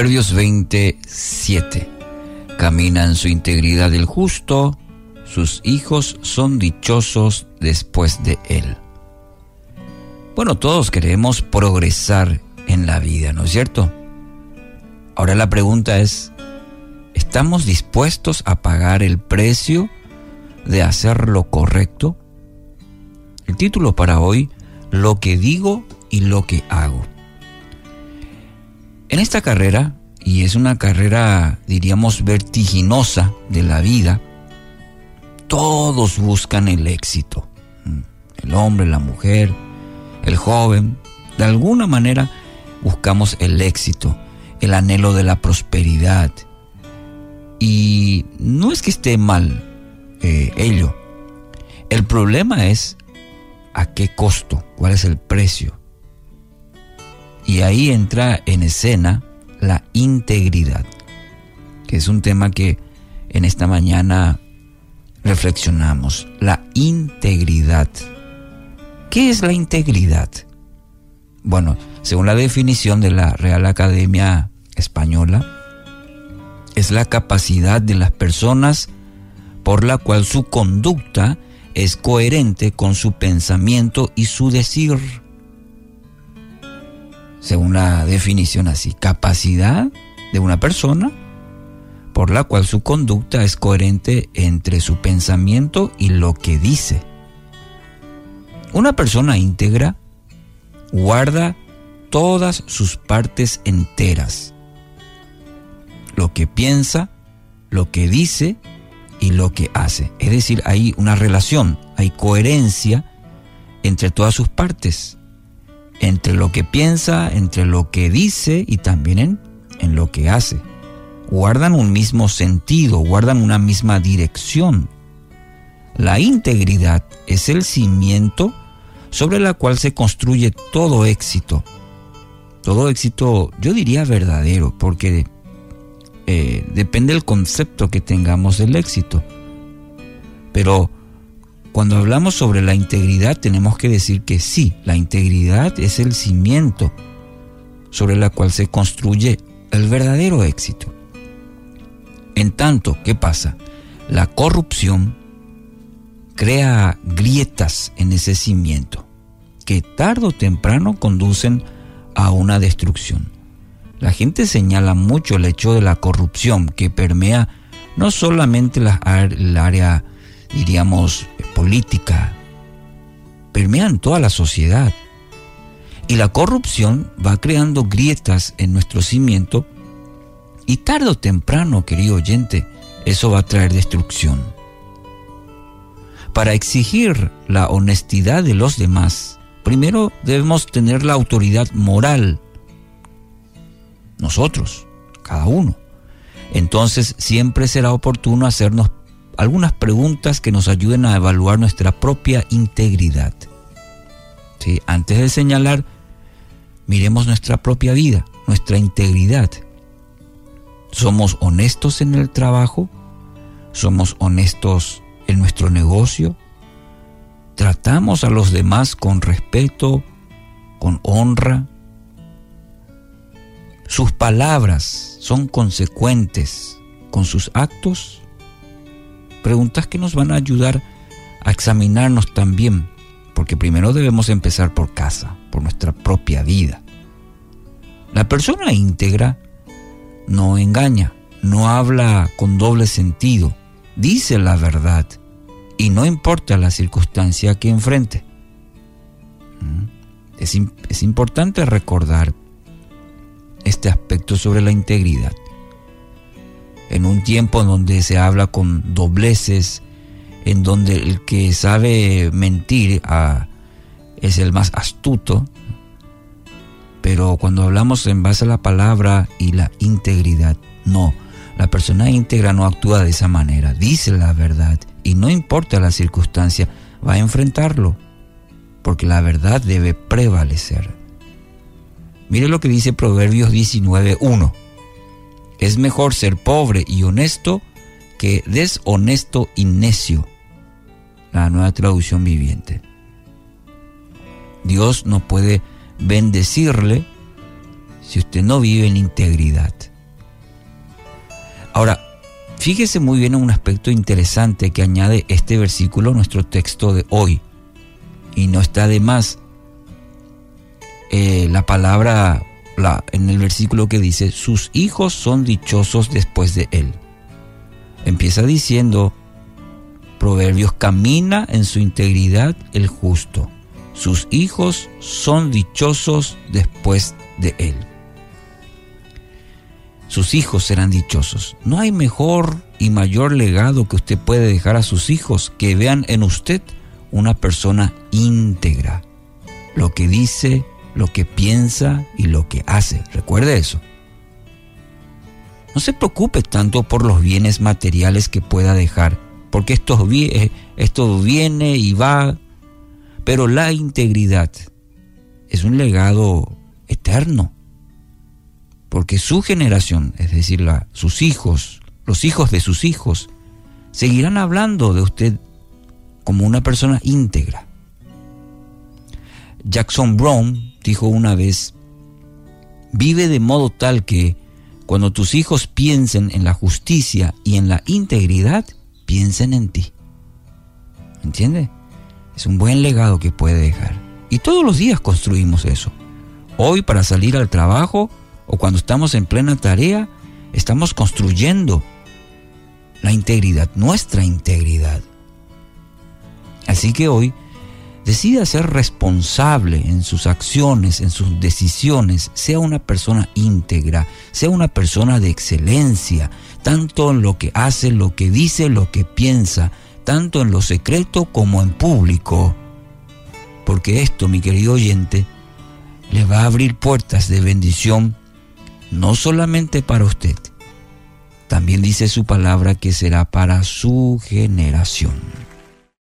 Proverbios 27. Camina en su integridad el justo, sus hijos son dichosos después de él. Bueno, todos queremos progresar en la vida, ¿no es cierto? Ahora la pregunta es, ¿estamos dispuestos a pagar el precio de hacer lo correcto? El título para hoy, Lo que digo y lo que hago. En esta carrera, y es una carrera, diríamos, vertiginosa de la vida, todos buscan el éxito. El hombre, la mujer, el joven, de alguna manera buscamos el éxito, el anhelo de la prosperidad. Y no es que esté mal eh, ello. El problema es a qué costo, cuál es el precio. Y ahí entra en escena la integridad, que es un tema que en esta mañana reflexionamos. La integridad. ¿Qué es la integridad? Bueno, según la definición de la Real Academia Española, es la capacidad de las personas por la cual su conducta es coherente con su pensamiento y su decir según la definición así, capacidad de una persona por la cual su conducta es coherente entre su pensamiento y lo que dice. Una persona íntegra guarda todas sus partes enteras, lo que piensa, lo que dice y lo que hace. Es decir, hay una relación, hay coherencia entre todas sus partes entre lo que piensa, entre lo que dice y también en, lo que hace. Guardan un mismo sentido, guardan una misma dirección. La integridad es el cimiento sobre la cual se construye todo éxito. Todo éxito, yo diría verdadero, porque eh, depende del concepto que tengamos del éxito. Pero cuando hablamos sobre la integridad tenemos que decir que sí, la integridad es el cimiento sobre la cual se construye el verdadero éxito. En tanto, ¿qué pasa? La corrupción crea grietas en ese cimiento que tarde o temprano conducen a una destrucción. La gente señala mucho el hecho de la corrupción que permea no solamente la, el área, diríamos, política, permean toda la sociedad. Y la corrupción va creando grietas en nuestro cimiento y tarde o temprano, querido oyente, eso va a traer destrucción. Para exigir la honestidad de los demás, primero debemos tener la autoridad moral. Nosotros, cada uno. Entonces siempre será oportuno hacernos algunas preguntas que nos ayuden a evaluar nuestra propia integridad. ¿Sí? Antes de señalar, miremos nuestra propia vida, nuestra integridad. ¿Somos honestos en el trabajo? ¿Somos honestos en nuestro negocio? ¿Tratamos a los demás con respeto, con honra? ¿Sus palabras son consecuentes con sus actos? Preguntas que nos van a ayudar a examinarnos también, porque primero debemos empezar por casa, por nuestra propia vida. La persona íntegra no engaña, no habla con doble sentido, dice la verdad y no importa la circunstancia que enfrente. ¿Mm? Es, es importante recordar este aspecto sobre la integridad en un tiempo en donde se habla con dobleces, en donde el que sabe mentir ah, es el más astuto, pero cuando hablamos en base a la palabra y la integridad, no, la persona íntegra no actúa de esa manera, dice la verdad y no importa la circunstancia, va a enfrentarlo, porque la verdad debe prevalecer. Mire lo que dice Proverbios 19.1. Es mejor ser pobre y honesto que deshonesto y necio. La nueva traducción viviente. Dios no puede bendecirle si usted no vive en integridad. Ahora, fíjese muy bien en un aspecto interesante que añade este versículo a nuestro texto de hoy. Y no está de más eh, la palabra en el versículo que dice, sus hijos son dichosos después de él. Empieza diciendo, Proverbios, camina en su integridad el justo. Sus hijos son dichosos después de él. Sus hijos serán dichosos. No hay mejor y mayor legado que usted puede dejar a sus hijos que vean en usted una persona íntegra. Lo que dice, lo que piensa y lo que hace. Recuerde eso. No se preocupe tanto por los bienes materiales que pueda dejar, porque esto, esto viene y va, pero la integridad es un legado eterno, porque su generación, es decir, sus hijos, los hijos de sus hijos, seguirán hablando de usted como una persona íntegra. Jackson Brown dijo una vez, vive de modo tal que cuando tus hijos piensen en la justicia y en la integridad, piensen en ti. ¿Entiende? Es un buen legado que puede dejar. Y todos los días construimos eso. Hoy para salir al trabajo o cuando estamos en plena tarea, estamos construyendo la integridad, nuestra integridad. Así que hoy decida ser responsable en sus acciones, en sus decisiones, sea una persona íntegra, sea una persona de excelencia, tanto en lo que hace, lo que dice, lo que piensa, tanto en lo secreto como en público. Porque esto, mi querido oyente, le va a abrir puertas de bendición, no solamente para usted, también dice su palabra que será para su generación.